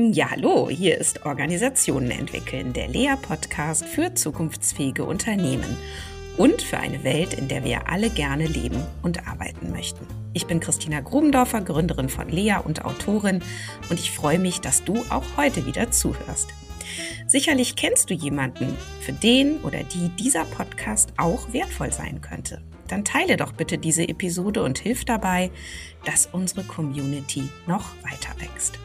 Ja, hallo, hier ist Organisationen entwickeln, der Lea-Podcast für zukunftsfähige Unternehmen und für eine Welt, in der wir alle gerne leben und arbeiten möchten. Ich bin Christina Grubendorfer, Gründerin von Lea und Autorin und ich freue mich, dass du auch heute wieder zuhörst. Sicherlich kennst du jemanden, für den oder die dieser Podcast auch wertvoll sein könnte. Dann teile doch bitte diese Episode und hilf dabei, dass unsere Community noch weiter wächst.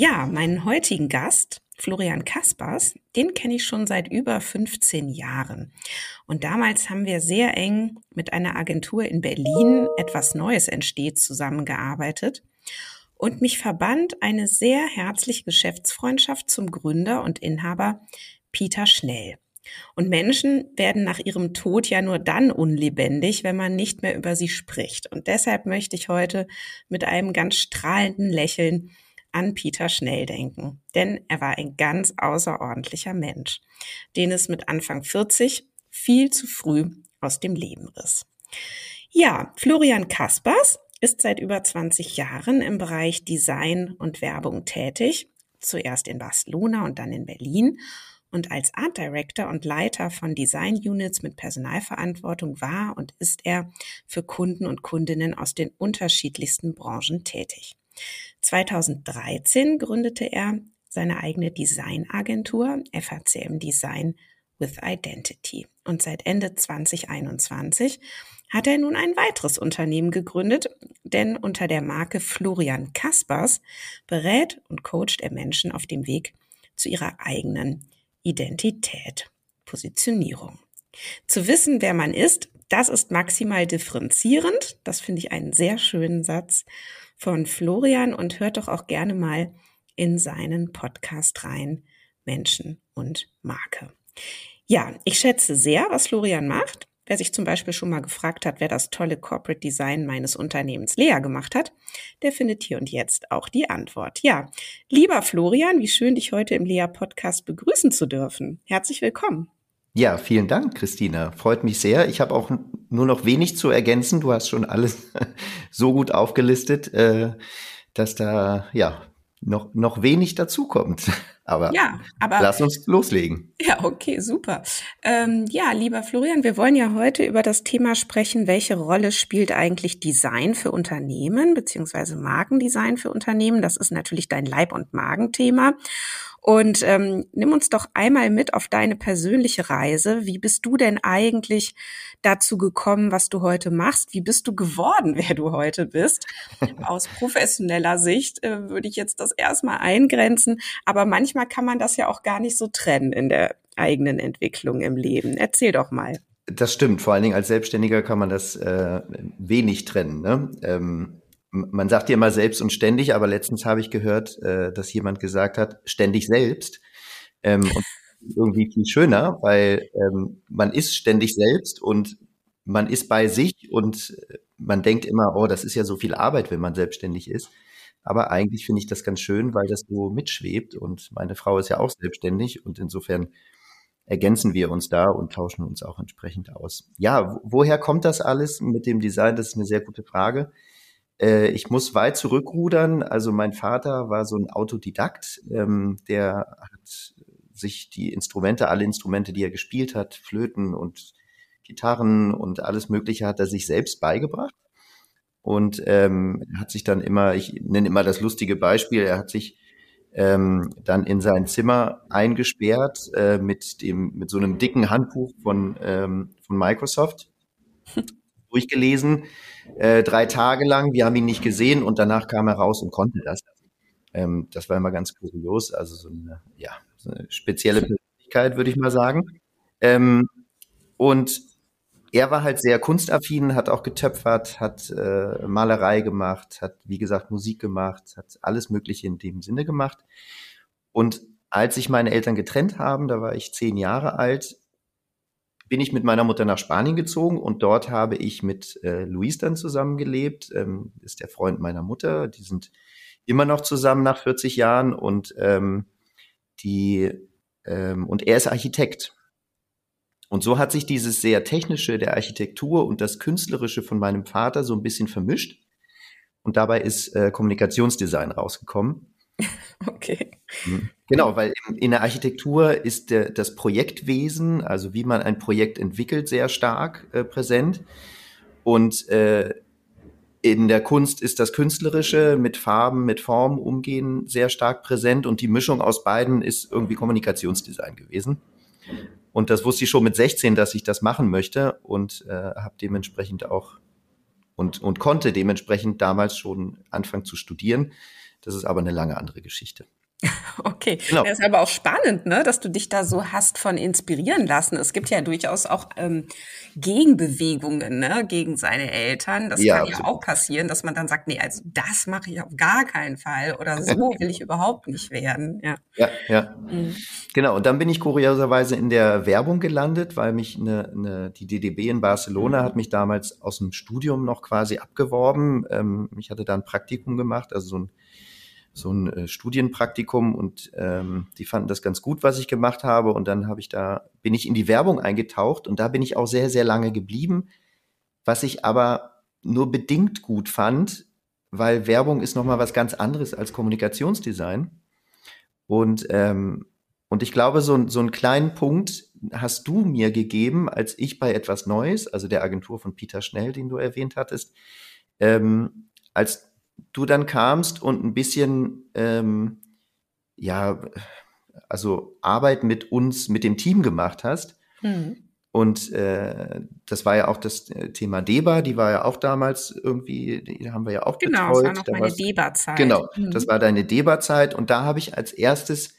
Ja, meinen heutigen Gast, Florian Kaspers, den kenne ich schon seit über 15 Jahren. Und damals haben wir sehr eng mit einer Agentur in Berlin etwas Neues entsteht zusammengearbeitet. Und mich verband eine sehr herzliche Geschäftsfreundschaft zum Gründer und Inhaber Peter Schnell. Und Menschen werden nach ihrem Tod ja nur dann unlebendig, wenn man nicht mehr über sie spricht. Und deshalb möchte ich heute mit einem ganz strahlenden Lächeln an Peter Schnell denken, denn er war ein ganz außerordentlicher Mensch, den es mit Anfang 40 viel zu früh aus dem Leben riss. Ja, Florian Kaspers ist seit über 20 Jahren im Bereich Design und Werbung tätig, zuerst in Barcelona und dann in Berlin. Und als Art Director und Leiter von Design Units mit Personalverantwortung war und ist er für Kunden und Kundinnen aus den unterschiedlichsten Branchen tätig. 2013 gründete er seine eigene Designagentur FACM Design with Identity. Und seit Ende 2021 hat er nun ein weiteres Unternehmen gegründet, denn unter der Marke Florian Kaspers berät und coacht er Menschen auf dem Weg zu ihrer eigenen Identität, Positionierung. Zu wissen, wer man ist, das ist maximal differenzierend. Das finde ich einen sehr schönen Satz von Florian und hört doch auch gerne mal in seinen Podcast rein, Menschen und Marke. Ja, ich schätze sehr, was Florian macht. Wer sich zum Beispiel schon mal gefragt hat, wer das tolle Corporate Design meines Unternehmens Lea gemacht hat, der findet hier und jetzt auch die Antwort. Ja, lieber Florian, wie schön, dich heute im Lea Podcast begrüßen zu dürfen. Herzlich willkommen. Ja, vielen Dank, Christina. Freut mich sehr. Ich habe auch nur noch wenig zu ergänzen. Du hast schon alles so gut aufgelistet, äh, dass da ja noch, noch wenig dazukommt. Aber, ja, aber lass uns loslegen. Ja, okay, super. Ähm, ja, lieber Florian, wir wollen ja heute über das Thema sprechen, welche Rolle spielt eigentlich Design für Unternehmen beziehungsweise Markendesign für Unternehmen. Das ist natürlich dein Leib- und Magenthema. Und ähm, nimm uns doch einmal mit auf deine persönliche Reise. Wie bist du denn eigentlich dazu gekommen, was du heute machst? Wie bist du geworden, wer du heute bist? Aus professioneller Sicht äh, würde ich jetzt das erstmal eingrenzen. Aber manchmal kann man das ja auch gar nicht so trennen in der eigenen Entwicklung im Leben. Erzähl doch mal. Das stimmt. Vor allen Dingen als Selbstständiger kann man das äh, wenig trennen. Ne? Ähm man sagt ja immer selbst und ständig, aber letztens habe ich gehört, äh, dass jemand gesagt hat, ständig selbst. Ähm, irgendwie viel schöner, weil ähm, man ist ständig selbst und man ist bei sich und äh, man denkt immer, oh, das ist ja so viel Arbeit, wenn man selbstständig ist. Aber eigentlich finde ich das ganz schön, weil das so mitschwebt und meine Frau ist ja auch selbstständig und insofern ergänzen wir uns da und tauschen uns auch entsprechend aus. Ja, woher kommt das alles mit dem Design? Das ist eine sehr gute Frage. Äh, ich muss weit zurückrudern. Also mein Vater war so ein Autodidakt, ähm, der hat sich die Instrumente, alle Instrumente, die er gespielt hat, Flöten und Gitarren und alles Mögliche hat er sich selbst beigebracht. Und ähm, hat sich dann immer, ich nenne immer das lustige Beispiel, er hat sich ähm, dann in sein Zimmer eingesperrt äh, mit dem mit so einem dicken Handbuch von ähm, von Microsoft durchgelesen, äh, drei Tage lang. Wir haben ihn nicht gesehen und danach kam er raus und konnte das. Ähm, das war immer ganz kurios, also so eine, ja, so eine spezielle Persönlichkeit, würde ich mal sagen. Ähm, und er war halt sehr kunstaffin, hat auch getöpfert, hat äh, Malerei gemacht, hat, wie gesagt, Musik gemacht, hat alles Mögliche in dem Sinne gemacht. Und als sich meine Eltern getrennt haben, da war ich zehn Jahre alt, bin ich mit meiner Mutter nach Spanien gezogen und dort habe ich mit äh, Luis dann zusammengelebt, ähm, ist der Freund meiner Mutter. Die sind immer noch zusammen nach 40 Jahren und ähm, die ähm, und er ist Architekt. Und so hat sich dieses sehr technische der Architektur und das künstlerische von meinem Vater so ein bisschen vermischt. Und dabei ist äh, Kommunikationsdesign rausgekommen. Okay. Mhm. Genau, weil in, der Architektur ist der, das Projektwesen, also wie man ein Projekt entwickelt, sehr stark äh, präsent. Und äh, in der Kunst ist das Künstlerische mit Farben, mit Formen umgehen sehr stark präsent und die Mischung aus beiden ist irgendwie Kommunikationsdesign gewesen. Und das wusste ich schon mit 16, dass ich das machen möchte und äh, habe dementsprechend auch und, und konnte dementsprechend damals schon anfangen zu studieren. Das ist aber eine lange andere Geschichte. Okay, genau. das ist aber auch spannend, ne, dass du dich da so hast von inspirieren lassen. Es gibt ja durchaus auch ähm, Gegenbewegungen ne, gegen seine Eltern. Das ja, kann absolut. ja auch passieren, dass man dann sagt, nee, also das mache ich auf gar keinen Fall oder so will ich überhaupt nicht werden. Ja, ja. ja. Mhm. Genau, und dann bin ich kurioserweise in der Werbung gelandet, weil mich eine, eine, die DDB in Barcelona hat mich damals aus dem Studium noch quasi abgeworben. Ähm, ich hatte da ein Praktikum gemacht, also so ein so ein äh, Studienpraktikum und ähm, die fanden das ganz gut, was ich gemacht habe. Und dann habe ich da, bin ich in die Werbung eingetaucht und da bin ich auch sehr, sehr lange geblieben. Was ich aber nur bedingt gut fand, weil Werbung ist nochmal was ganz anderes als Kommunikationsdesign. Und, ähm, und ich glaube, so, so einen kleinen Punkt hast du mir gegeben, als ich bei etwas Neues, also der Agentur von Peter Schnell, den du erwähnt hattest, ähm, als du dann kamst und ein bisschen, ähm, ja, also Arbeit mit uns, mit dem Team gemacht hast. Mhm. Und äh, das war ja auch das äh, Thema Deba, die war ja auch damals irgendwie, die haben wir ja auch genau, betreut. Genau, das war noch meine Deba-Zeit. Genau, mhm. das war deine Deba-Zeit. Und da habe ich als erstes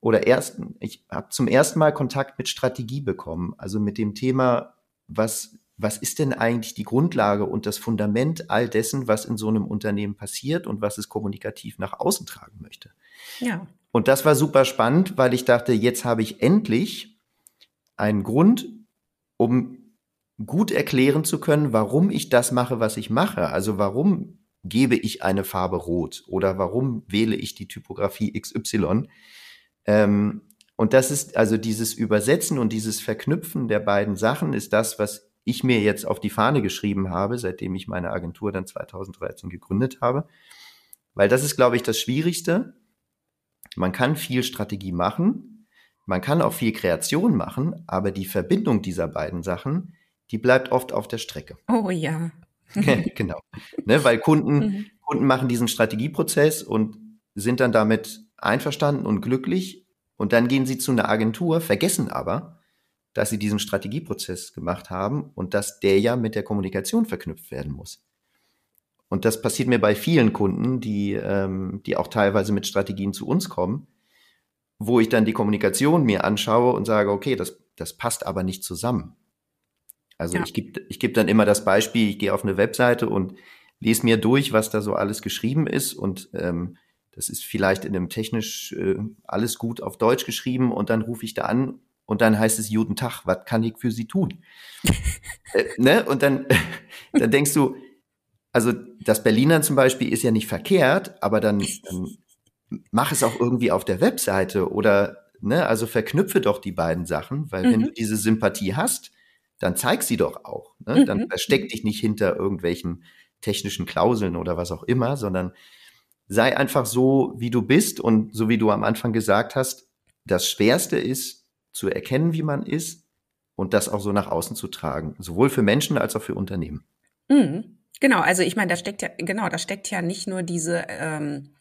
oder ersten, ich habe zum ersten Mal Kontakt mit Strategie bekommen, also mit dem Thema, was was ist denn eigentlich die Grundlage und das Fundament all dessen, was in so einem Unternehmen passiert und was es kommunikativ nach außen tragen möchte. Ja. Und das war super spannend, weil ich dachte, jetzt habe ich endlich einen Grund, um gut erklären zu können, warum ich das mache, was ich mache. Also warum gebe ich eine Farbe rot oder warum wähle ich die Typografie XY. Ähm, und das ist also dieses Übersetzen und dieses Verknüpfen der beiden Sachen ist das, was ich mir jetzt auf die Fahne geschrieben habe, seitdem ich meine Agentur dann 2013 gegründet habe. Weil das ist, glaube ich, das Schwierigste. Man kann viel Strategie machen, man kann auch viel Kreation machen, aber die Verbindung dieser beiden Sachen, die bleibt oft auf der Strecke. Oh ja. genau. Ne, weil Kunden, mhm. Kunden machen diesen Strategieprozess und sind dann damit einverstanden und glücklich und dann gehen sie zu einer Agentur, vergessen aber, dass sie diesen Strategieprozess gemacht haben und dass der ja mit der Kommunikation verknüpft werden muss. Und das passiert mir bei vielen Kunden, die, ähm, die auch teilweise mit Strategien zu uns kommen, wo ich dann die Kommunikation mir anschaue und sage, okay, das, das passt aber nicht zusammen. Also ja. ich gebe ich geb dann immer das Beispiel, ich gehe auf eine Webseite und lese mir durch, was da so alles geschrieben ist und ähm, das ist vielleicht in einem technisch äh, alles gut auf Deutsch geschrieben und dann rufe ich da an und dann heißt es Guten Tag, was kann ich für Sie tun? äh, ne? Und dann, dann denkst du, also das Berliner zum Beispiel ist ja nicht verkehrt, aber dann, dann mach es auch irgendwie auf der Webseite oder ne, also verknüpfe doch die beiden Sachen, weil mhm. wenn du diese Sympathie hast, dann zeig sie doch auch. Ne? Dann mhm. versteck dich nicht hinter irgendwelchen technischen Klauseln oder was auch immer, sondern sei einfach so, wie du bist und so wie du am Anfang gesagt hast, das Schwerste ist, zu erkennen, wie man ist und das auch so nach außen zu tragen, sowohl für Menschen als auch für Unternehmen. Mhm. Genau, also ich meine, da steckt ja, genau, da steckt ja nicht nur diese, ähm,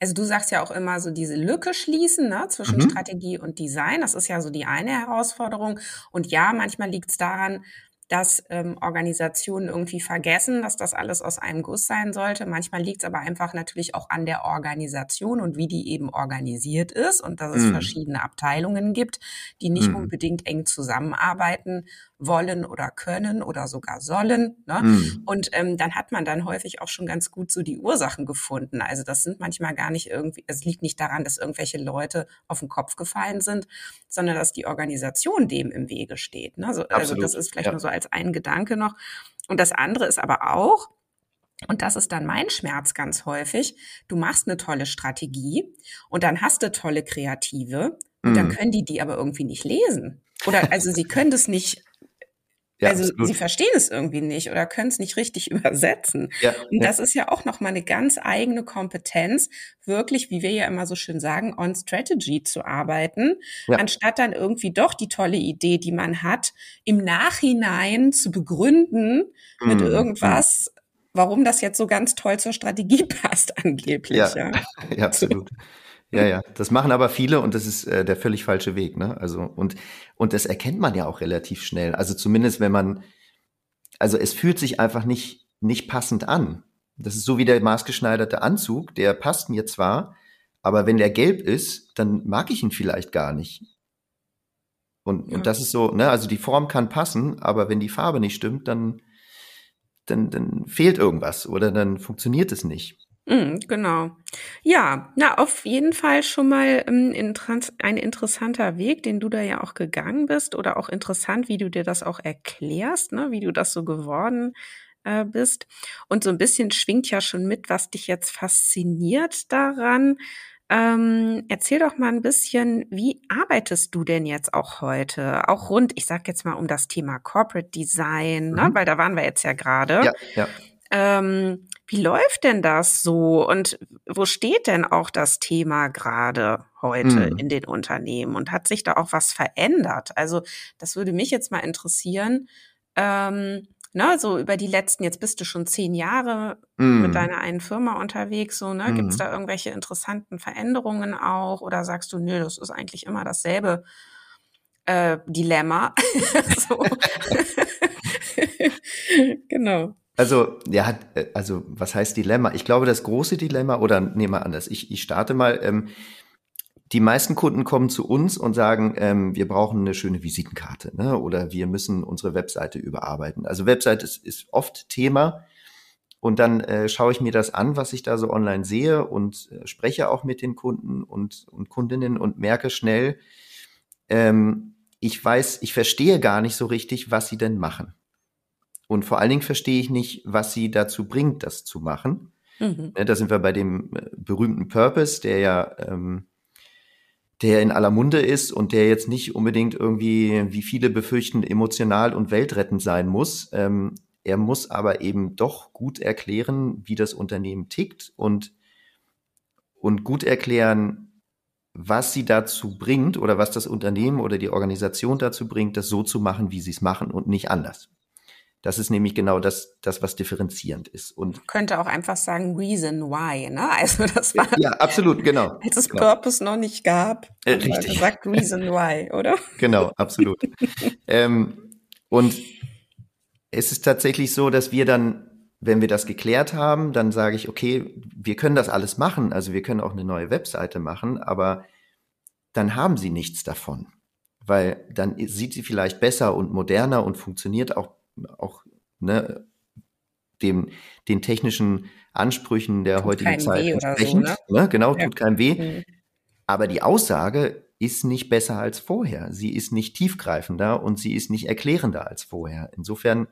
also du sagst ja auch immer so diese Lücke schließen ne, zwischen mhm. Strategie und Design. Das ist ja so die eine Herausforderung. Und ja, manchmal liegt es daran, dass ähm, Organisationen irgendwie vergessen, dass das alles aus einem Guss sein sollte. Manchmal liegt es aber einfach natürlich auch an der Organisation und wie die eben organisiert ist und dass es mm. verschiedene Abteilungen gibt, die nicht mm. unbedingt eng zusammenarbeiten wollen oder können oder sogar sollen. Ne? Mhm. Und ähm, dann hat man dann häufig auch schon ganz gut so die Ursachen gefunden. Also das sind manchmal gar nicht irgendwie, es liegt nicht daran, dass irgendwelche Leute auf den Kopf gefallen sind, sondern dass die Organisation dem im Wege steht. Ne? Also, also das ist vielleicht ja. nur so als ein Gedanke noch. Und das andere ist aber auch, und das ist dann mein Schmerz ganz häufig. Du machst eine tolle Strategie und dann hast du tolle Kreative und mm. dann mhm. können die die aber irgendwie nicht lesen. Oder also sie können das nicht Ja, also absolut. sie verstehen es irgendwie nicht oder können es nicht richtig übersetzen. Ja, und das ist ja auch nochmal eine ganz eigene Kompetenz, wirklich, wie wir ja immer so schön sagen, on Strategy zu arbeiten, anstatt dann irgendwie doch die tolle Idee, die man hat, im Nachhinein zu begründen mm. mit mhm. irgendwas, warum das jetzt so ganz toll zur Strategie passt, angeblich. Ja. ja absolut. Ja, ja. Das machen aber viele und das ist äh, der völlig falsche Weg. Ne? Also und und das erkennt man ja auch relativ schnell. Also zumindest wenn man, also es fühlt sich einfach nicht nicht passend an. Das ist so wie der maßgeschneiderte Anzug. Der passt mir zwar, aber wenn der gelb ist, dann mag ich ihn vielleicht gar nicht. Und, ja. und das ist so, ne, also die Form kann passen, aber wenn die Farbe nicht stimmt, dann, dann, dann fehlt irgendwas oder dann funktioniert es nicht. Mm, genau. Ja, na, auf jeden Fall schon mal ähm, ein interessanter Weg, den du da ja auch gegangen bist oder auch interessant, wie du dir das auch erklärst, ne, wie du das so geworden äh, bist. Und so ein bisschen schwingt ja schon mit, was dich jetzt fasziniert daran. Ähm, erzähl doch mal ein bisschen, wie arbeitest du denn jetzt auch heute? Auch rund, ich sag jetzt mal um das Thema Corporate Design, ne, mhm. ne, weil da waren wir jetzt ja gerade. Ja, ja. Ähm, wie läuft denn das so und wo steht denn auch das Thema gerade heute mhm. in den Unternehmen und hat sich da auch was verändert? Also das würde mich jetzt mal interessieren. Ähm, ne, so über die letzten, jetzt bist du schon zehn Jahre mm. mit deiner einen Firma unterwegs, so, ne, mm. gibt es da irgendwelche interessanten Veränderungen auch oder sagst du, nö, das ist eigentlich immer dasselbe äh, Dilemma? genau. Also, ja, äh, also was heißt Dilemma? Ich glaube, das große Dilemma, oder nehmen wir anders, ich, ich starte mal, ähm, die meisten Kunden kommen zu uns und sagen, ähm, wir brauchen eine schöne Visitenkarte ne? oder wir müssen unsere Webseite überarbeiten. Also Webseite ist, ist oft Thema und dann äh, schaue ich mir das an, was ich da so online sehe und äh, spreche auch mit den Kunden und, und Kundinnen und merke schnell, ähm, ich weiß, ich verstehe gar nicht so richtig, was sie denn machen. Und vor allen Dingen verstehe ich nicht, was sie dazu bringt, das zu machen. Mhm. Ne, da sind wir bei dem äh, berühmten Purpose, der ja, ähm, der in aller Munde ist und der jetzt nicht unbedingt irgendwie, wie viele befürchten, emotional und weltrettend sein muss. Ähm, er muss aber eben doch gut erklären, wie das Unternehmen tickt und, und gut erklären, was sie dazu bringt oder was das Unternehmen oder die Organisation dazu bringt, das so zu machen, wie sie es machen und nicht anders. Das ist nämlich genau das, das was differenzierend ist. Und könnte auch einfach sagen Reason Why, ne? Also das war ja absolut genau. Als es genau. Purpose noch nicht gab, äh, richtig. sagt Reason Why, oder? Genau, absolut. ähm, und es ist tatsächlich so, dass wir dann, wenn wir das geklärt haben, dann sage ich, okay, wir können das alles machen. Also wir können auch eine neue Webseite machen, aber dann haben sie nichts davon weil dann sieht sie vielleicht besser und moderner und funktioniert auch auch ne, dem, den technischen Ansprüchen der tut heutigen Zeit entsprechend. So, ne? ne? Genau, ja. tut keinem weh. Mhm. Aber die Aussage ist nicht besser als vorher. Sie ist nicht tiefgreifender und sie ist nicht erklärender als vorher. Insofern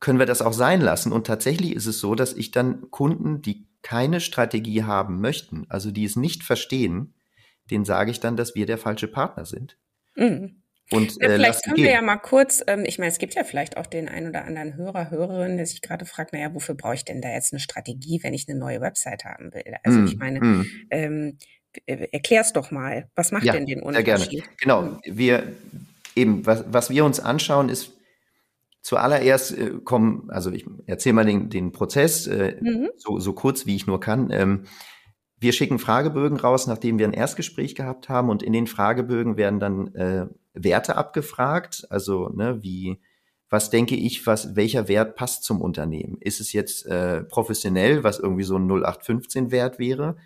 können wir das auch sein lassen. Und tatsächlich ist es so, dass ich dann Kunden, die keine Strategie haben möchten, also die es nicht verstehen, denen sage ich dann, dass wir der falsche Partner sind. Mhm. Und, ja, äh, vielleicht können wir ja mal kurz, ähm, ich meine, es gibt ja vielleicht auch den einen oder anderen Hörer, Hörerin, der sich gerade fragt, naja, wofür brauche ich denn da jetzt eine Strategie, wenn ich eine neue Website haben will? Also mm, ich meine, mm. ähm, äh, erklär's doch mal, was macht ja, denn den Unterschied? Sehr gerne. Genau, hm. wir eben, was, was wir uns anschauen, ist zuallererst äh, kommen, also ich erzähle mal den, den Prozess, äh, mhm. so, so kurz wie ich nur kann. Ähm, wir schicken Fragebögen raus, nachdem wir ein Erstgespräch gehabt haben. Und in den Fragebögen werden dann äh, Werte abgefragt, also ne, wie was denke ich, was welcher Wert passt zum Unternehmen? Ist es jetzt äh, professionell, was irgendwie so ein 0815 Wert wäre,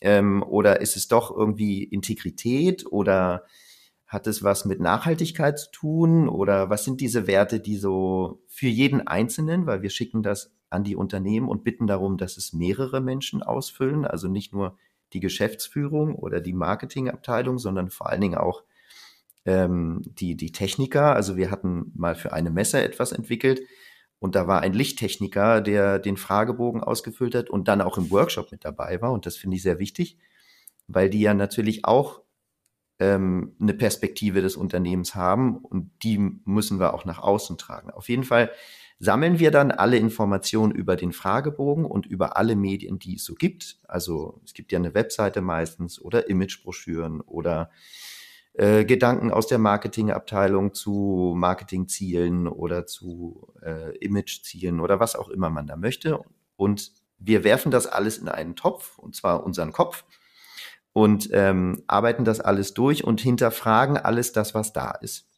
ähm, oder ist es doch irgendwie Integrität? Oder hat es was mit Nachhaltigkeit zu tun? Oder was sind diese Werte, die so für jeden Einzelnen, weil wir schicken das an die Unternehmen und bitten darum, dass es mehrere Menschen ausfüllen, also nicht nur die Geschäftsführung oder die Marketingabteilung, sondern vor allen Dingen auch ähm, die, die Techniker. Also wir hatten mal für eine Messe etwas entwickelt und da war ein Lichttechniker, der den Fragebogen ausgefüllt hat und dann auch im Workshop mit dabei war. Und das finde ich sehr wichtig, weil die ja natürlich auch ähm, eine Perspektive des Unternehmens haben und die müssen wir auch nach außen tragen. Auf jeden Fall sammeln wir dann alle Informationen über den Fragebogen und über alle Medien, die es so gibt. Also es gibt ja eine Webseite meistens oder Imagebroschüren oder äh, Gedanken aus der Marketingabteilung zu Marketingzielen oder zu äh, Imagezielen oder was auch immer man da möchte. Und wir werfen das alles in einen Topf, und zwar unseren Kopf, und ähm, arbeiten das alles durch und hinterfragen alles das, was da ist.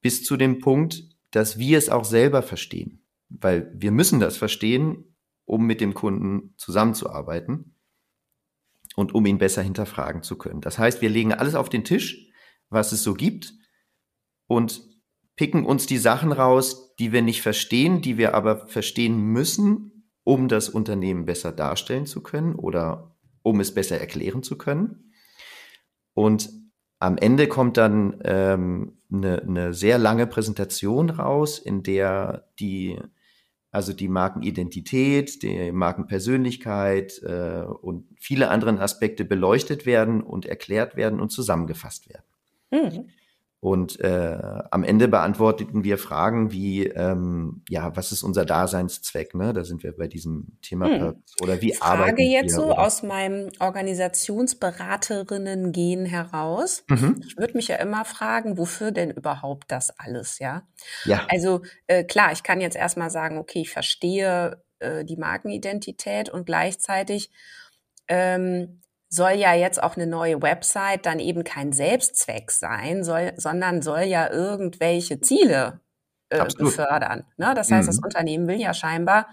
Bis zu dem Punkt, dass wir es auch selber verstehen. Weil wir müssen das verstehen, um mit dem Kunden zusammenzuarbeiten und um ihn besser hinterfragen zu können. Das heißt, wir legen alles auf den Tisch, was es so gibt und picken uns die Sachen raus, die wir nicht verstehen, die wir aber verstehen müssen, um das Unternehmen besser darstellen zu können oder um es besser erklären zu können. Und am Ende kommt dann ähm, eine, eine sehr lange Präsentation raus, in der die also die Markenidentität, die Markenpersönlichkeit äh, und viele andere Aspekte beleuchtet werden und erklärt werden und zusammengefasst werden. Mhm. Und äh, am Ende beantworteten wir Fragen wie, ähm, ja, was ist unser Daseinszweck? Ne? Da sind wir bei diesem Thema hm. oder wie Frage arbeiten wir? jetzt so oder? aus meinem Organisationsberaterinnen-Gehen heraus. Mhm. Ich würde mich ja immer fragen, wofür denn überhaupt das alles, ja? Ja. Also äh, klar, ich kann jetzt erstmal sagen, okay, ich verstehe äh, die Markenidentität und gleichzeitig ähm, soll ja jetzt auch eine neue Website dann eben kein Selbstzweck sein, soll, sondern soll ja irgendwelche Ziele äh, befördern. Ne? Das heißt, mhm. das Unternehmen will ja scheinbar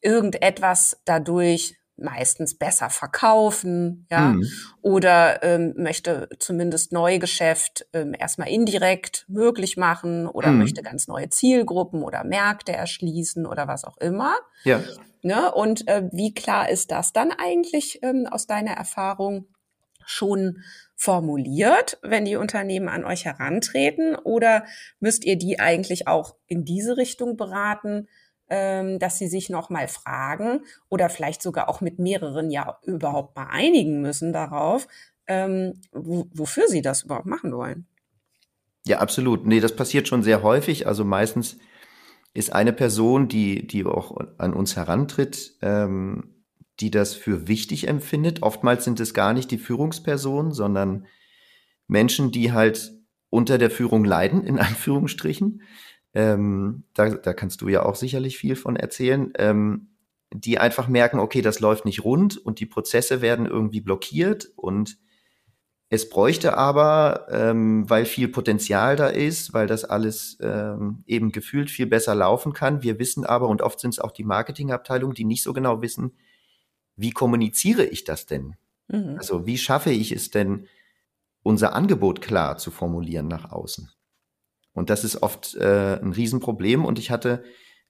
irgendetwas dadurch meistens besser verkaufen, ja, mhm. oder ähm, möchte zumindest Neugeschäft ähm, erstmal indirekt möglich machen oder mhm. möchte ganz neue Zielgruppen oder Märkte erschließen oder was auch immer. Ja. Ne? Und äh, wie klar ist das dann eigentlich ähm, aus deiner Erfahrung schon formuliert, wenn die Unternehmen an euch herantreten? Oder müsst ihr die eigentlich auch in diese Richtung beraten, ähm, dass sie sich nochmal fragen oder vielleicht sogar auch mit mehreren ja überhaupt mal einigen müssen darauf, ähm, wo, wofür sie das überhaupt machen wollen? Ja, absolut. Nee, das passiert schon sehr häufig. Also meistens ist eine Person, die, die auch an uns herantritt, ähm, die das für wichtig empfindet. Oftmals sind es gar nicht die Führungspersonen, sondern Menschen, die halt unter der Führung leiden, in Anführungsstrichen. Ähm, da, da kannst du ja auch sicherlich viel von erzählen. Ähm, die einfach merken, okay, das läuft nicht rund und die Prozesse werden irgendwie blockiert und es bräuchte aber, ähm, weil viel Potenzial da ist, weil das alles ähm, eben gefühlt viel besser laufen kann. Wir wissen aber, und oft sind es auch die Marketingabteilungen, die nicht so genau wissen, wie kommuniziere ich das denn? Mhm. Also wie schaffe ich es denn, unser Angebot klar zu formulieren nach außen? Und das ist oft äh, ein Riesenproblem. Und ich hatte,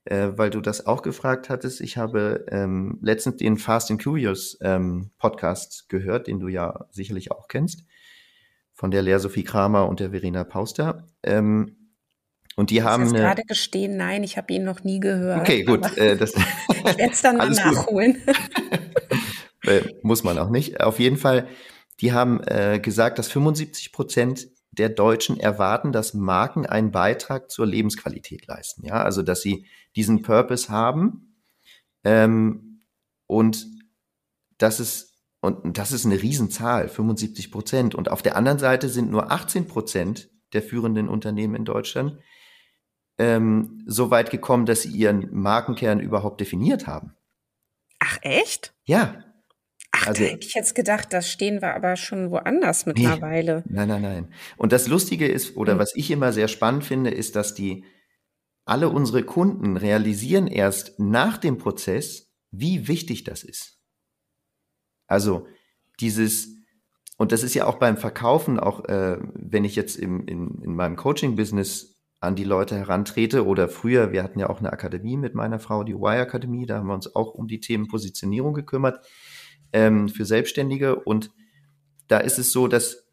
äh, weil du das auch gefragt hattest, ich habe ähm, letztens den Fast and Curious ähm, Podcast gehört, den du ja sicherlich auch kennst von der Lea Sophie Kramer und der Verena Pauster. Ähm, und die ich haben. Ich gerade gestehen, nein, ich habe ihn noch nie gehört. Okay, gut. Äh, das ich werde es dann mal nachholen. äh, muss man auch nicht. Auf jeden Fall, die haben äh, gesagt, dass 75 Prozent der Deutschen erwarten, dass Marken einen Beitrag zur Lebensqualität leisten. Ja, also dass sie diesen Purpose haben ähm, und dass es und das ist eine Riesenzahl, 75 Prozent. Und auf der anderen Seite sind nur 18 Prozent der führenden Unternehmen in Deutschland ähm, so weit gekommen, dass sie ihren Markenkern überhaupt definiert haben. Ach echt? Ja. Ach, also, da hätte ich jetzt gedacht, das stehen wir aber schon woanders mittlerweile. Nee, nein, nein, nein. Und das Lustige ist, oder hm. was ich immer sehr spannend finde, ist, dass die alle unsere Kunden realisieren erst nach dem Prozess, wie wichtig das ist. Also dieses, und das ist ja auch beim Verkaufen, auch äh, wenn ich jetzt im, in, in meinem Coaching-Business an die Leute herantrete oder früher, wir hatten ja auch eine Akademie mit meiner Frau, die Y-Akademie, da haben wir uns auch um die Themen Positionierung gekümmert ähm, für Selbstständige und da ist es so, dass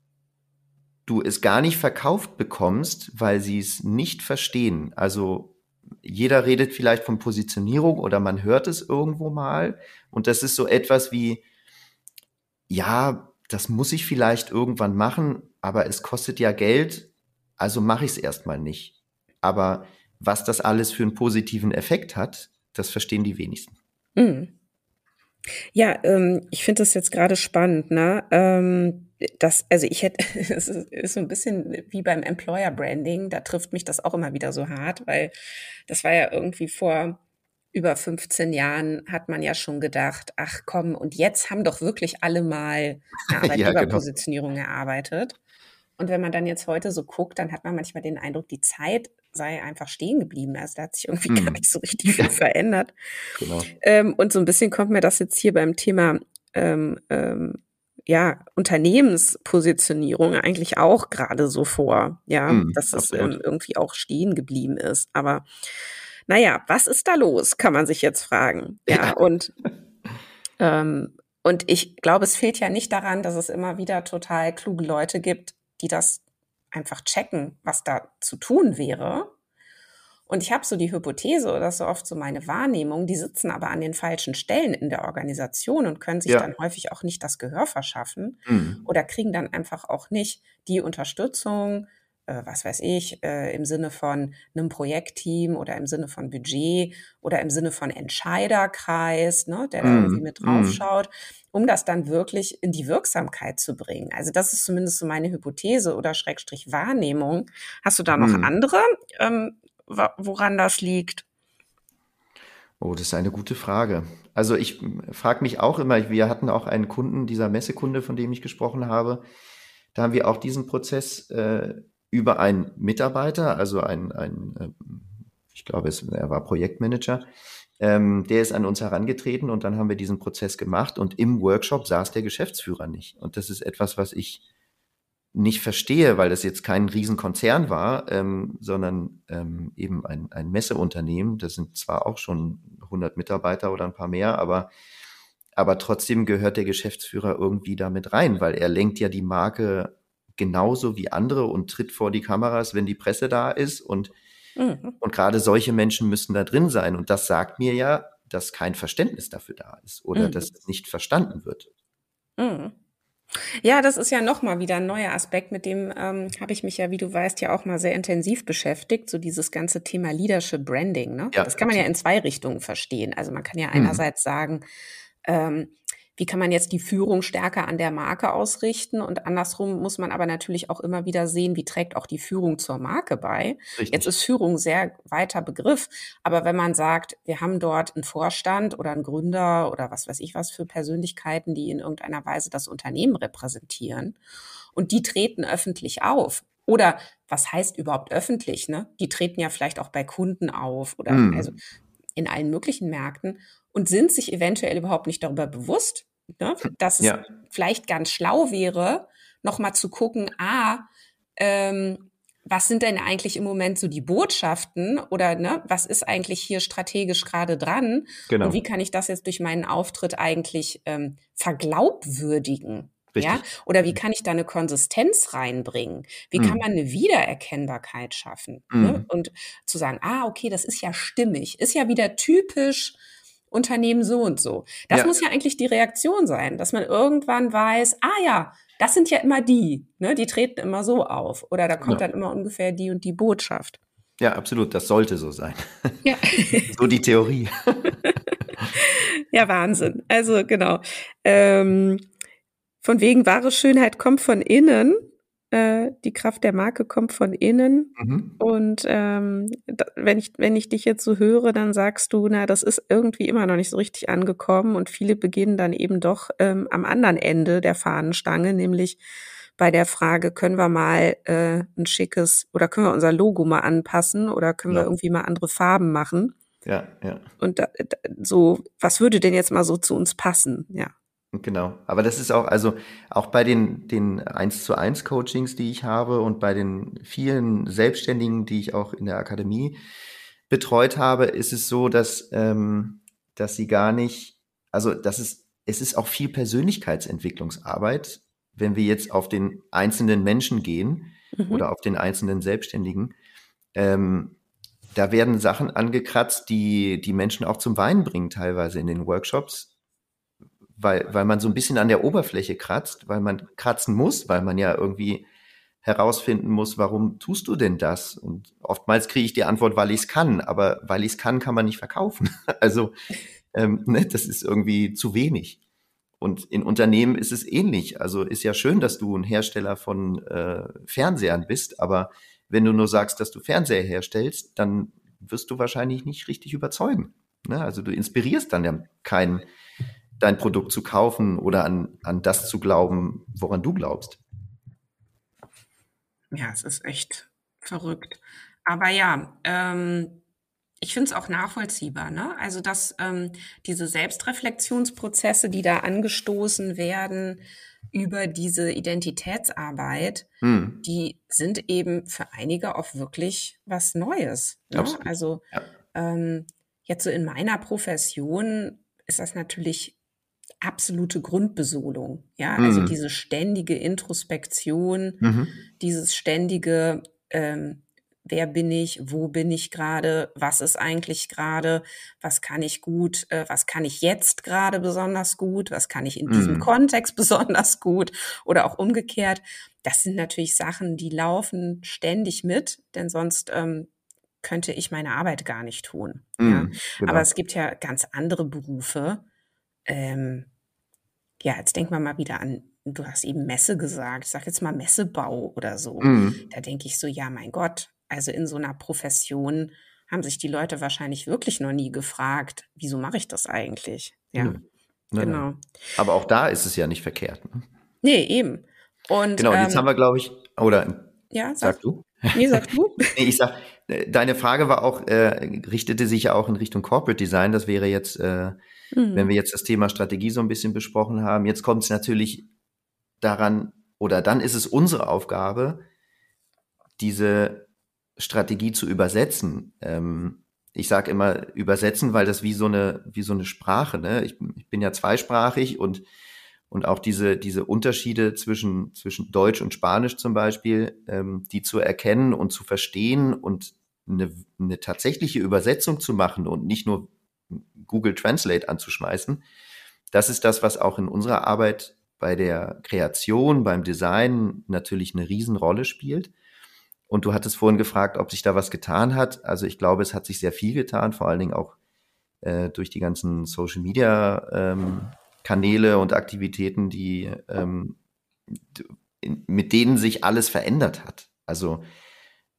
du es gar nicht verkauft bekommst, weil sie es nicht verstehen. Also jeder redet vielleicht von Positionierung oder man hört es irgendwo mal und das ist so etwas wie, ja, das muss ich vielleicht irgendwann machen, aber es kostet ja Geld, also mache ich es erstmal nicht. Aber was das alles für einen positiven Effekt hat, das verstehen die wenigsten. Mhm. Ja, ähm, ich finde das jetzt gerade spannend, ne? Ähm, das, also ich hätte, es ist, ist so ein bisschen wie beim Employer Branding, da trifft mich das auch immer wieder so hart, weil das war ja irgendwie vor über 15 Jahren hat man ja schon gedacht, ach komm, und jetzt haben doch wirklich alle mal eine Arbeitgeberpositionierung ja, genau. erarbeitet. Und wenn man dann jetzt heute so guckt, dann hat man manchmal den Eindruck, die Zeit sei einfach stehen geblieben. Also da hat sich irgendwie mm. gar nicht so richtig viel verändert. Genau. Ähm, und so ein bisschen kommt mir das jetzt hier beim Thema ähm, ähm, ja, Unternehmenspositionierung eigentlich auch gerade so vor, ja, mm, dass es ähm, irgendwie auch stehen geblieben ist. Aber naja, was ist da los, kann man sich jetzt fragen. Ja, und ähm, und ich glaube, es fehlt ja nicht daran, dass es immer wieder total kluge Leute gibt, die das einfach checken, was da zu tun wäre. Und ich habe so die Hypothese oder so oft so meine Wahrnehmung, die sitzen aber an den falschen Stellen in der Organisation und können sich ja. dann häufig auch nicht das Gehör verschaffen mhm. oder kriegen dann einfach auch nicht die Unterstützung, äh, was weiß ich, äh, im Sinne von einem Projektteam oder im Sinne von Budget oder im Sinne von Entscheiderkreis, ne, der mm, da irgendwie mit draufschaut, mm. um das dann wirklich in die Wirksamkeit zu bringen. Also das ist zumindest so meine Hypothese oder Schrägstrich Wahrnehmung. Hast du da noch mm. andere, ähm, woran das liegt? Oh, das ist eine gute Frage. Also ich frage mich auch immer, wir hatten auch einen Kunden, dieser Messekunde, von dem ich gesprochen habe, da haben wir auch diesen Prozess äh, über einen Mitarbeiter, also ein, ein äh, ich glaube, es, er war Projektmanager, ähm, der ist an uns herangetreten und dann haben wir diesen Prozess gemacht und im Workshop saß der Geschäftsführer nicht. Und das ist etwas, was ich nicht verstehe, weil das jetzt kein Riesenkonzern war, ähm, sondern ähm, eben ein, ein Messeunternehmen. Das sind zwar auch schon 100 Mitarbeiter oder ein paar mehr, aber aber trotzdem gehört der Geschäftsführer irgendwie damit rein, weil er lenkt ja die Marke genauso wie andere und tritt vor die Kameras, wenn die Presse da ist. Und, mhm. und gerade solche Menschen müssen da drin sein. Und das sagt mir ja, dass kein Verständnis dafür da ist oder mhm. dass es nicht verstanden wird. Mhm. Ja, das ist ja nochmal wieder ein neuer Aspekt, mit dem ähm, habe ich mich ja, wie du weißt, ja auch mal sehr intensiv beschäftigt, so dieses ganze Thema Leadership Branding. Ne? Ja, das kann man ja in zwei Richtungen verstehen. Also man kann ja mhm. einerseits sagen, ähm, wie kann man jetzt die Führung stärker an der Marke ausrichten? Und andersrum muss man aber natürlich auch immer wieder sehen, wie trägt auch die Führung zur Marke bei. Richtig. Jetzt ist Führung sehr weiter Begriff, aber wenn man sagt, wir haben dort einen Vorstand oder einen Gründer oder was weiß ich was für Persönlichkeiten, die in irgendeiner Weise das Unternehmen repräsentieren und die treten öffentlich auf. Oder was heißt überhaupt öffentlich? Ne? Die treten ja vielleicht auch bei Kunden auf oder mm. also in allen möglichen Märkten und sind sich eventuell überhaupt nicht darüber bewusst, ne, dass es ja. vielleicht ganz schlau wäre, nochmal zu gucken, ah, ähm, was sind denn eigentlich im Moment so die Botschaften oder ne, was ist eigentlich hier strategisch gerade dran? Genau. Und wie kann ich das jetzt durch meinen Auftritt eigentlich ähm, verglaubwürdigen? Richtig. Ja? Oder wie kann ich da eine Konsistenz reinbringen? Wie mhm. kann man eine Wiedererkennbarkeit schaffen? Ne? Mhm. Ne? Und zu sagen, ah, okay, das ist ja stimmig, ist ja wieder typisch Unternehmen so und so. Das ja. muss ja eigentlich die Reaktion sein, dass man irgendwann weiß, ah ja, das sind ja immer die, ne, die treten immer so auf. Oder da kommt ja. dann immer ungefähr die und die Botschaft. Ja, absolut, das sollte so sein. Ja. so die Theorie. ja, Wahnsinn. Also genau. Ähm, von wegen wahre Schönheit kommt von innen. Äh, die Kraft der Marke kommt von innen. Mhm. Und ähm, da, wenn ich wenn ich dich jetzt so höre, dann sagst du, na, das ist irgendwie immer noch nicht so richtig angekommen. Und viele beginnen dann eben doch ähm, am anderen Ende der Fahnenstange, nämlich bei der Frage, können wir mal äh, ein schickes oder können wir unser Logo mal anpassen oder können ja. wir irgendwie mal andere Farben machen? Ja, ja. Und da, so, was würde denn jetzt mal so zu uns passen? Ja. Genau. Aber das ist auch, also auch bei den, den 1 zu 1 Coachings, die ich habe und bei den vielen Selbstständigen, die ich auch in der Akademie betreut habe, ist es so, dass, ähm, dass sie gar nicht, also das ist, es ist auch viel Persönlichkeitsentwicklungsarbeit, wenn wir jetzt auf den einzelnen Menschen gehen mhm. oder auf den einzelnen Selbstständigen. Ähm, da werden Sachen angekratzt, die die Menschen auch zum Weinen bringen, teilweise in den Workshops, weil, weil man so ein bisschen an der Oberfläche kratzt, weil man kratzen muss, weil man ja irgendwie herausfinden muss, warum tust du denn das? Und oftmals kriege ich die Antwort, weil ich es kann, aber weil ich es kann, kann man nicht verkaufen. Also ähm, ne, das ist irgendwie zu wenig. Und in Unternehmen ist es ähnlich. Also ist ja schön, dass du ein Hersteller von äh, Fernsehern bist, aber wenn du nur sagst, dass du Fernseher herstellst, dann wirst du wahrscheinlich nicht richtig überzeugen. Ne? Also du inspirierst dann ja keinen, dein Produkt zu kaufen oder an, an das zu glauben, woran du glaubst. Ja, es ist echt verrückt. Aber ja, ähm, ich finde es auch nachvollziehbar, ne? Also, dass ähm, diese Selbstreflexionsprozesse, die da angestoßen werden über diese Identitätsarbeit, hm. die sind eben für einige auch wirklich was Neues. Ne? Also ja. ähm, jetzt so in meiner Profession ist das natürlich absolute Grundbesolung. Ja, also mhm. diese ständige Introspektion, mhm. dieses ständige, ähm, wer bin ich, wo bin ich gerade, was ist eigentlich gerade, was kann ich gut, äh, was kann ich jetzt gerade besonders gut, was kann ich in mhm. diesem Kontext besonders gut oder auch umgekehrt. Das sind natürlich Sachen, die laufen ständig mit, denn sonst ähm, könnte ich meine Arbeit gar nicht tun. Ja. Mhm, genau. Aber es gibt ja ganz andere Berufe, ähm, ja, jetzt denken wir mal wieder an, du hast eben Messe gesagt, ich sag jetzt mal Messebau oder so. Mhm. Da denke ich so, ja, mein Gott, also in so einer Profession haben sich die Leute wahrscheinlich wirklich noch nie gefragt, wieso mache ich das eigentlich? Ja, mhm. genau. Aber auch da ist es ja nicht verkehrt. Ne? Nee, eben. Und, genau, und jetzt ähm, haben wir, glaube ich, oder ja, sag, sag du? Nee, sag du. nee, ich sag, deine Frage war auch, äh, richtete sich ja auch in Richtung Corporate Design. Das wäre jetzt äh, Mhm. Wenn wir jetzt das Thema Strategie so ein bisschen besprochen haben, jetzt kommt es natürlich daran, oder dann ist es unsere Aufgabe, diese Strategie zu übersetzen. Ähm, ich sage immer übersetzen, weil das wie so eine, wie so eine Sprache, ne? Ich, ich bin ja zweisprachig und und auch diese, diese Unterschiede zwischen, zwischen Deutsch und Spanisch zum Beispiel, ähm, die zu erkennen und zu verstehen und eine, eine tatsächliche Übersetzung zu machen und nicht nur Google Translate anzuschmeißen. Das ist das, was auch in unserer Arbeit bei der Kreation, beim Design natürlich eine Riesenrolle spielt. Und du hattest vorhin gefragt, ob sich da was getan hat. Also ich glaube, es hat sich sehr viel getan, vor allen Dingen auch äh, durch die ganzen Social Media ähm, Kanäle und Aktivitäten, die ähm, mit denen sich alles verändert hat. Also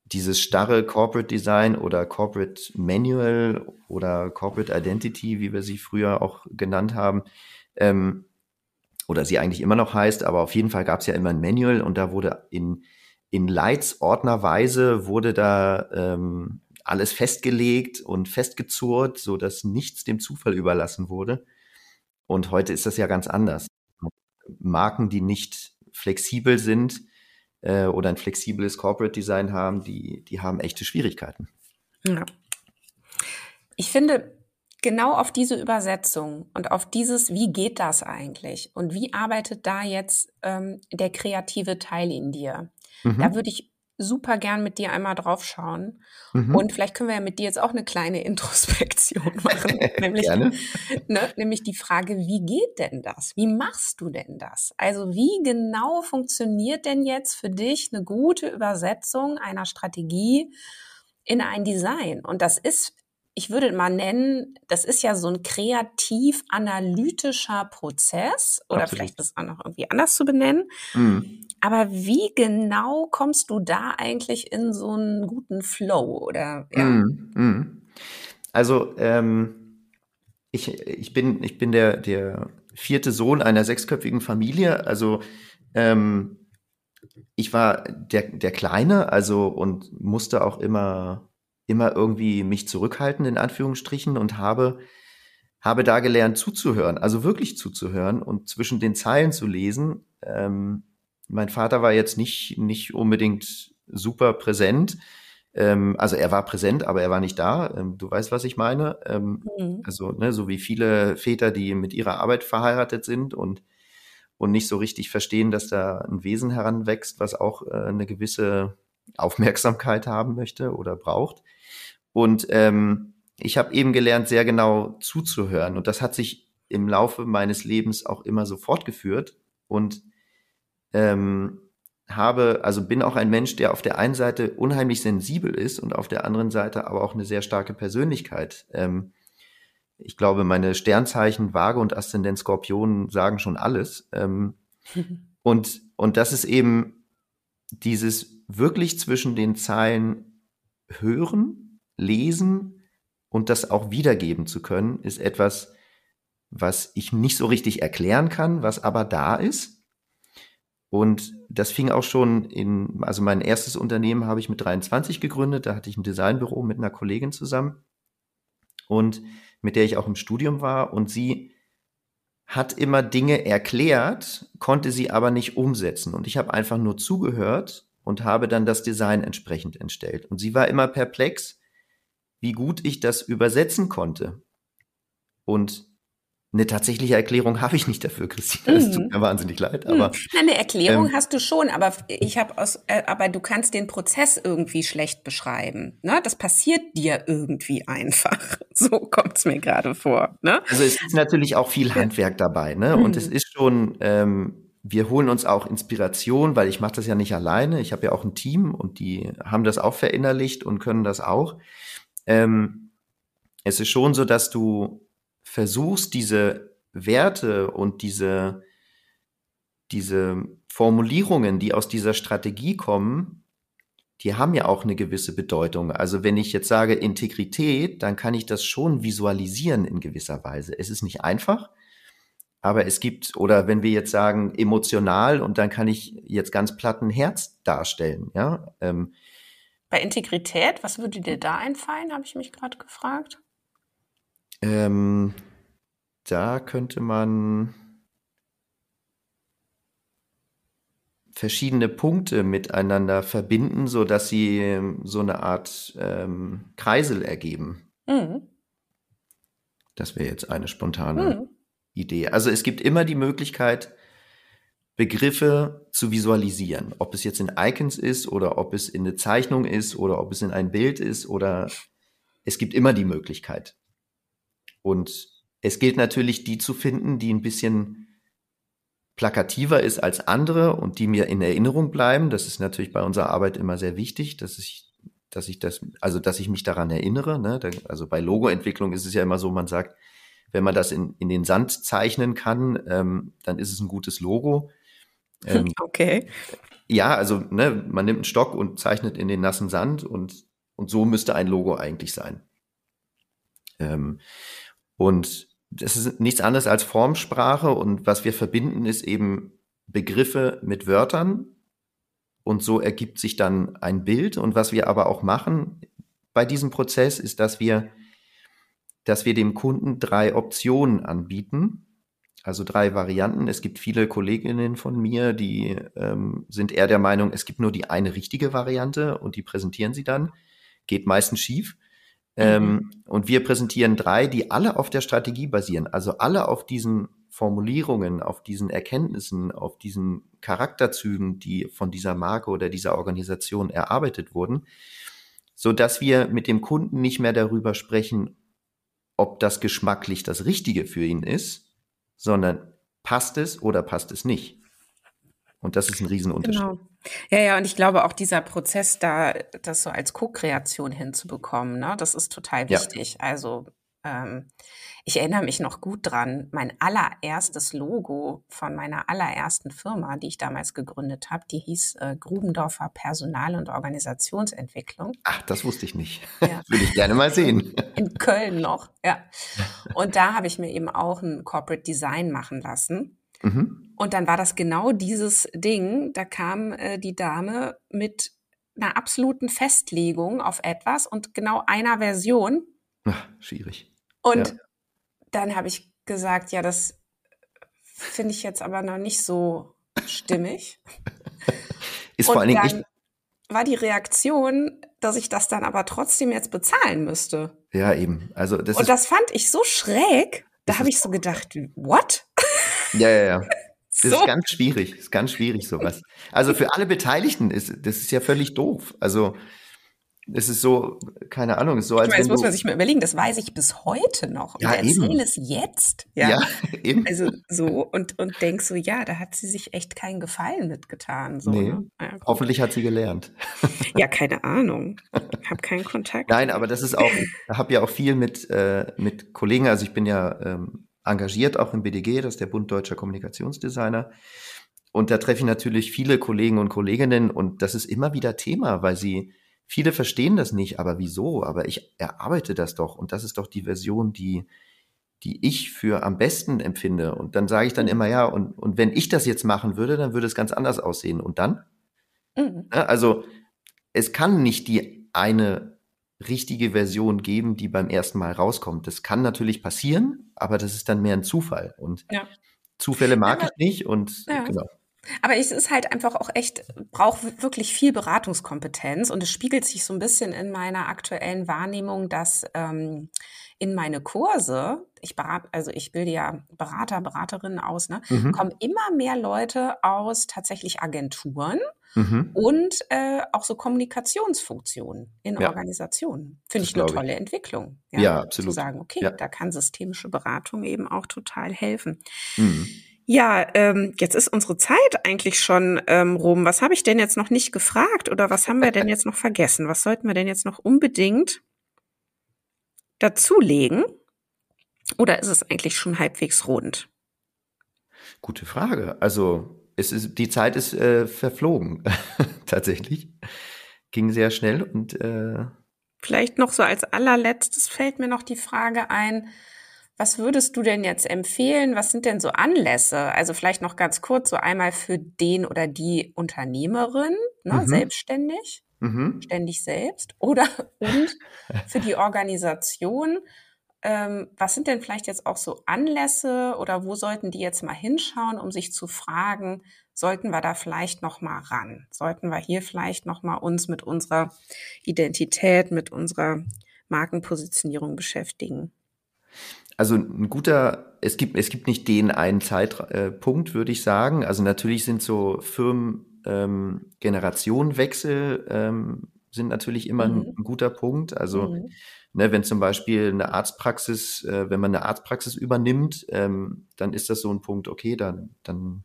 dieses starre Corporate Design oder Corporate Manual oder Corporate Identity, wie wir sie früher auch genannt haben, ähm, oder sie eigentlich immer noch heißt, aber auf jeden Fall gab es ja immer ein Manual und da wurde in, in Leitsordnerweise wurde da ähm, alles festgelegt und festgezurrt, so dass nichts dem Zufall überlassen wurde. Und heute ist das ja ganz anders. Marken, die nicht flexibel sind, äh, oder ein flexibles Corporate Design haben, die, die haben echte Schwierigkeiten. Ja. Ich finde, genau auf diese Übersetzung und auf dieses, wie geht das eigentlich und wie arbeitet da jetzt ähm, der kreative Teil in dir? Mhm. Da würde ich super gern mit dir einmal drauf schauen. Mhm. Und vielleicht können wir ja mit dir jetzt auch eine kleine Introspektion machen. nämlich. Ne, nämlich die Frage, wie geht denn das? Wie machst du denn das? Also wie genau funktioniert denn jetzt für dich eine gute Übersetzung einer Strategie in ein Design? Und das ist ich würde mal nennen, das ist ja so ein kreativ-analytischer Prozess oder Absolut. vielleicht ist es auch noch irgendwie anders zu benennen. Mhm. Aber wie genau kommst du da eigentlich in so einen guten Flow oder ja? Mhm. Mhm. Also ähm, ich, ich bin ich bin der der vierte Sohn einer sechsköpfigen Familie. Also ähm, ich war der der Kleine, also und musste auch immer immer irgendwie mich zurückhalten in Anführungsstrichen und habe habe da gelernt zuzuhören, also wirklich zuzuhören und zwischen den Zeilen zu lesen. Ähm, mein Vater war jetzt nicht, nicht unbedingt super präsent. Ähm, also er war präsent, aber er war nicht da. Ähm, du weißt, was ich meine. Ähm, mhm. Also, ne, so wie viele Väter, die mit ihrer Arbeit verheiratet sind und, und nicht so richtig verstehen, dass da ein Wesen heranwächst, was auch äh, eine gewisse Aufmerksamkeit haben möchte oder braucht. Und ähm, ich habe eben gelernt, sehr genau zuzuhören. Und das hat sich im Laufe meines Lebens auch immer so fortgeführt und ähm, habe, also bin auch ein Mensch, der auf der einen Seite unheimlich sensibel ist und auf der anderen Seite aber auch eine sehr starke Persönlichkeit. Ähm, ich glaube, meine Sternzeichen Waage und Aszendent Skorpion sagen schon alles. Ähm, und, und das ist eben dieses wirklich zwischen den Zeilen hören, lesen und das auch wiedergeben zu können, ist etwas, was ich nicht so richtig erklären kann, was aber da ist. Und das fing auch schon in, also mein erstes Unternehmen habe ich mit 23 gegründet, da hatte ich ein Designbüro mit einer Kollegin zusammen und mit der ich auch im Studium war und sie hat immer Dinge erklärt, konnte sie aber nicht umsetzen und ich habe einfach nur zugehört und habe dann das Design entsprechend entstellt und sie war immer perplex, wie gut ich das übersetzen konnte. Und eine tatsächliche Erklärung habe ich nicht dafür, Christina. Es tut mhm. mir wahnsinnig leid. Mhm. Aber eine Erklärung ähm, hast du schon, aber ich habe aus, äh, aber du kannst den Prozess irgendwie schlecht beschreiben. Ne? Das passiert dir irgendwie einfach. So kommt's mir gerade vor. Ne? Also es ist natürlich auch viel Handwerk dabei, ne? Und mhm. es ist schon. Ähm, wir holen uns auch Inspiration, weil ich mache das ja nicht alleine. Ich habe ja auch ein Team und die haben das auch verinnerlicht und können das auch. Ähm, es ist schon so, dass du versuchst, diese Werte und diese, diese Formulierungen, die aus dieser Strategie kommen, die haben ja auch eine gewisse Bedeutung. Also wenn ich jetzt sage Integrität, dann kann ich das schon visualisieren in gewisser Weise. Es ist nicht einfach, aber es gibt, oder wenn wir jetzt sagen emotional, und dann kann ich jetzt ganz platten Herz darstellen, ja. Ähm, Bei Integrität, was würde dir da einfallen, habe ich mich gerade gefragt. Ähm, da könnte man verschiedene Punkte miteinander verbinden, so dass sie ähm, so eine Art ähm, Kreisel ergeben. Mhm. Das wäre jetzt eine spontane mhm. Idee. Also es gibt immer die Möglichkeit, Begriffe zu visualisieren. Ob es jetzt in Icons ist oder ob es in eine Zeichnung ist oder ob es in ein Bild ist oder es gibt immer die Möglichkeit. Und es gilt natürlich, die zu finden, die ein bisschen plakativer ist als andere und die mir in Erinnerung bleiben. Das ist natürlich bei unserer Arbeit immer sehr wichtig, dass ich, dass ich das, also dass ich mich daran erinnere. Ne? Also bei Logoentwicklung ist es ja immer so, man sagt, wenn man das in, in den Sand zeichnen kann, ähm, dann ist es ein gutes Logo. Ähm, okay. Ja, also ne, man nimmt einen Stock und zeichnet in den nassen Sand und, und so müsste ein Logo eigentlich sein. Ähm, und das ist nichts anderes als Formsprache und was wir verbinden, ist eben Begriffe mit Wörtern und so ergibt sich dann ein Bild. Und was wir aber auch machen bei diesem Prozess ist, dass wir, dass wir dem Kunden drei Optionen anbieten, also drei Varianten. Es gibt viele Kolleginnen von mir, die ähm, sind eher der Meinung, es gibt nur die eine richtige Variante und die präsentieren sie dann. Geht meistens schief. Ähm, mhm. und wir präsentieren drei, die alle auf der Strategie basieren, also alle auf diesen Formulierungen, auf diesen Erkenntnissen, auf diesen Charakterzügen, die von dieser Marke oder dieser Organisation erarbeitet wurden, so dass wir mit dem Kunden nicht mehr darüber sprechen, ob das geschmacklich das Richtige für ihn ist, sondern passt es oder passt es nicht. Und das ist ein Riesenunterschied. Genau. Ja, ja, und ich glaube auch dieser Prozess da, das so als Co-Kreation hinzubekommen, ne, das ist total wichtig. Ja. Also ähm, ich erinnere mich noch gut dran, mein allererstes Logo von meiner allerersten Firma, die ich damals gegründet habe, die hieß äh, Grubendorfer Personal- und Organisationsentwicklung. Ach, das wusste ich nicht. Ja. Würde ich gerne mal sehen. In Köln noch, ja. Und da habe ich mir eben auch ein Corporate Design machen lassen. Mhm. Und dann war das genau dieses Ding, da kam äh, die Dame mit einer absoluten Festlegung auf etwas und genau einer Version. Ach, schwierig. Und ja. dann habe ich gesagt, ja, das finde ich jetzt aber noch nicht so stimmig. Ist und vor allen Dingen echt war die Reaktion, dass ich das dann aber trotzdem jetzt bezahlen müsste. Ja, eben. Also das und das fand ich so schräg. Da habe ich so gedacht, what? Ja, ja, ja. Das so. ist ganz schwierig, ist ganz schwierig sowas. Also für alle Beteiligten ist das ist ja völlig doof. Also es ist so, keine Ahnung, so, als ich meine, das muss man sich mal überlegen, das weiß ich bis heute noch. Und ja, erzähle es jetzt. Ja, ja eben. Also so und, und denk so, ja, da hat sie sich echt keinen Gefallen mitgetan. So, nee, ne? ja, hoffentlich hat sie gelernt. Ja, keine Ahnung. Ich habe keinen Kontakt. Nein, aber das ist auch, ich habe ja auch viel mit, äh, mit Kollegen, also ich bin ja ähm, engagiert auch im BDG, das ist der Bund Deutscher Kommunikationsdesigner. Und da treffe ich natürlich viele Kollegen und Kolleginnen und das ist immer wieder Thema, weil sie Viele verstehen das nicht, aber wieso? Aber ich erarbeite das doch und das ist doch die Version, die, die ich für am besten empfinde. Und dann sage ich dann immer, ja, und, und wenn ich das jetzt machen würde, dann würde es ganz anders aussehen. Und dann? Mhm. Also es kann nicht die eine richtige Version geben, die beim ersten Mal rauskommt. Das kann natürlich passieren, aber das ist dann mehr ein Zufall. Und ja. Zufälle mag ja, ich nicht und ja. genau. Aber es ist halt einfach auch echt, braucht wirklich viel Beratungskompetenz und es spiegelt sich so ein bisschen in meiner aktuellen Wahrnehmung, dass ähm, in meine Kurse, ich berate, also ich bilde ja Berater, Beraterinnen aus, ne, mhm. kommen immer mehr Leute aus tatsächlich Agenturen mhm. und äh, auch so Kommunikationsfunktionen in ja. Organisationen. Finde ich eine tolle ich. Entwicklung. Ja, ja, absolut. Zu sagen, okay, ja. da kann systemische Beratung eben auch total helfen. Mhm. Ja, ähm, jetzt ist unsere Zeit eigentlich schon ähm, rum. Was habe ich denn jetzt noch nicht gefragt oder was haben wir denn jetzt noch vergessen? Was sollten wir denn jetzt noch unbedingt dazulegen? Oder ist es eigentlich schon halbwegs rund? Gute Frage. Also es ist, die Zeit ist äh, verflogen, tatsächlich. Ging sehr schnell und äh Vielleicht noch so als allerletztes fällt mir noch die Frage ein, was würdest du denn jetzt empfehlen? Was sind denn so Anlässe? Also vielleicht noch ganz kurz, so einmal für den oder die Unternehmerin, ne, mhm. selbstständig, mhm. ständig selbst, oder und für die Organisation. Ähm, was sind denn vielleicht jetzt auch so Anlässe oder wo sollten die jetzt mal hinschauen, um sich zu fragen, sollten wir da vielleicht noch mal ran? Sollten wir hier vielleicht noch mal uns mit unserer Identität, mit unserer Markenpositionierung beschäftigen? Also ein guter, es gibt, es gibt nicht den einen Zeitpunkt, würde ich sagen. Also natürlich sind so Firmen ähm, Generationenwechsel ähm, sind natürlich immer mhm. ein, ein, guter Punkt. Also mhm. ne, wenn zum Beispiel eine Arztpraxis, äh, wenn man eine Arztpraxis übernimmt, ähm, dann ist das so ein Punkt, okay, dann, dann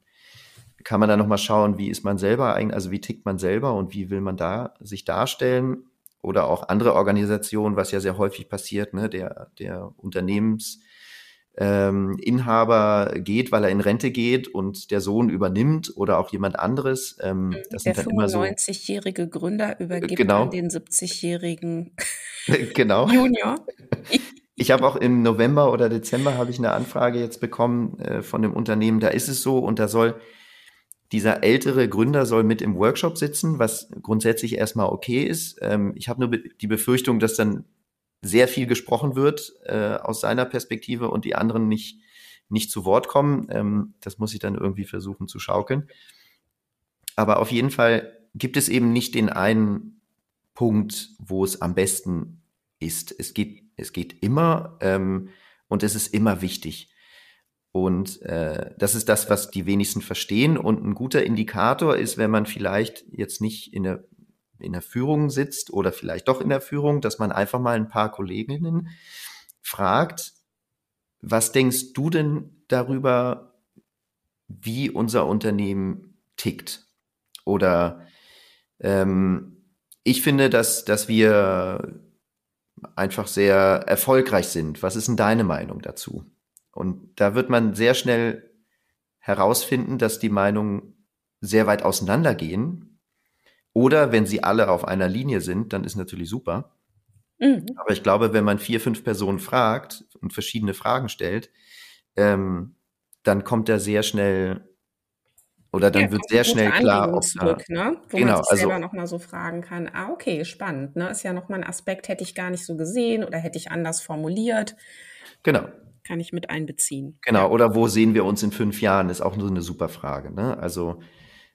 kann man da nochmal schauen, wie ist man selber eigentlich, also wie tickt man selber und wie will man da sich darstellen oder auch andere Organisationen, was ja sehr häufig passiert, ne, der, der Unternehmensinhaber ähm, geht, weil er in Rente geht und der Sohn übernimmt oder auch jemand anderes. Ähm, das der 95-jährige so, Gründer übergibt genau. an den 70-jährigen genau. Junior. Ich habe auch im November oder Dezember habe ich eine Anfrage jetzt bekommen äh, von dem Unternehmen, da ist es so und da soll dieser ältere Gründer soll mit im Workshop sitzen, was grundsätzlich erstmal okay ist. Ähm, ich habe nur be die Befürchtung, dass dann sehr viel gesprochen wird äh, aus seiner Perspektive und die anderen nicht, nicht zu Wort kommen. Ähm, das muss ich dann irgendwie versuchen zu schaukeln. Aber auf jeden Fall gibt es eben nicht den einen Punkt, wo es am besten ist. Es geht, es geht immer ähm, und es ist immer wichtig. Und äh, das ist das, was die wenigsten verstehen. Und ein guter Indikator ist, wenn man vielleicht jetzt nicht in der, in der Führung sitzt oder vielleicht doch in der Führung, dass man einfach mal ein paar Kolleginnen fragt, was denkst du denn darüber, wie unser Unternehmen tickt? Oder ähm, ich finde, dass, dass wir einfach sehr erfolgreich sind. Was ist denn deine Meinung dazu? Und da wird man sehr schnell herausfinden, dass die Meinungen sehr weit auseinandergehen. Oder wenn sie alle auf einer Linie sind, dann ist natürlich super. Mhm. Aber ich glaube, wenn man vier, fünf Personen fragt und verschiedene Fragen stellt, ähm, dann kommt da sehr schnell oder dann ja, wird sehr schnell klar, ob zurück, ne? wo genau, man sich selber also, nochmal so fragen kann, ah, okay, spannend, ne? ist ja nochmal ein Aspekt, hätte ich gar nicht so gesehen oder hätte ich anders formuliert. Genau kann ich mit einbeziehen. Genau, oder wo sehen wir uns in fünf Jahren, ist auch nur eine super Frage. Ne? Also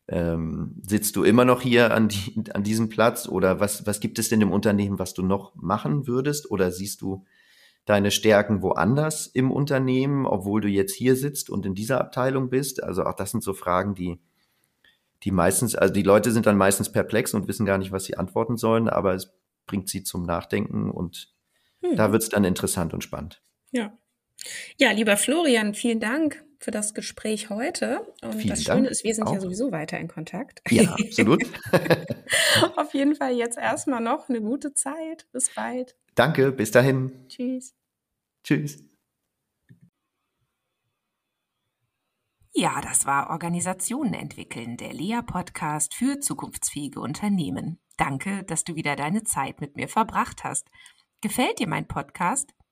ähm, sitzt du immer noch hier an, die, an diesem Platz oder was, was gibt es denn im Unternehmen, was du noch machen würdest? Oder siehst du deine Stärken woanders im Unternehmen, obwohl du jetzt hier sitzt und in dieser Abteilung bist? Also auch das sind so Fragen, die, die meistens, also die Leute sind dann meistens perplex und wissen gar nicht, was sie antworten sollen, aber es bringt sie zum Nachdenken und hm. da wird es dann interessant und spannend. Ja. Ja, lieber Florian, vielen Dank für das Gespräch heute. Und vielen das Schöne Dank ist, wir sind auch. ja sowieso weiter in Kontakt. Ja, absolut. Auf jeden Fall jetzt erstmal noch eine gute Zeit. Bis bald. Danke, bis dahin. Tschüss. Tschüss. Ja, das war Organisationen entwickeln, der Lea-Podcast für zukunftsfähige Unternehmen. Danke, dass du wieder deine Zeit mit mir verbracht hast. Gefällt dir mein Podcast?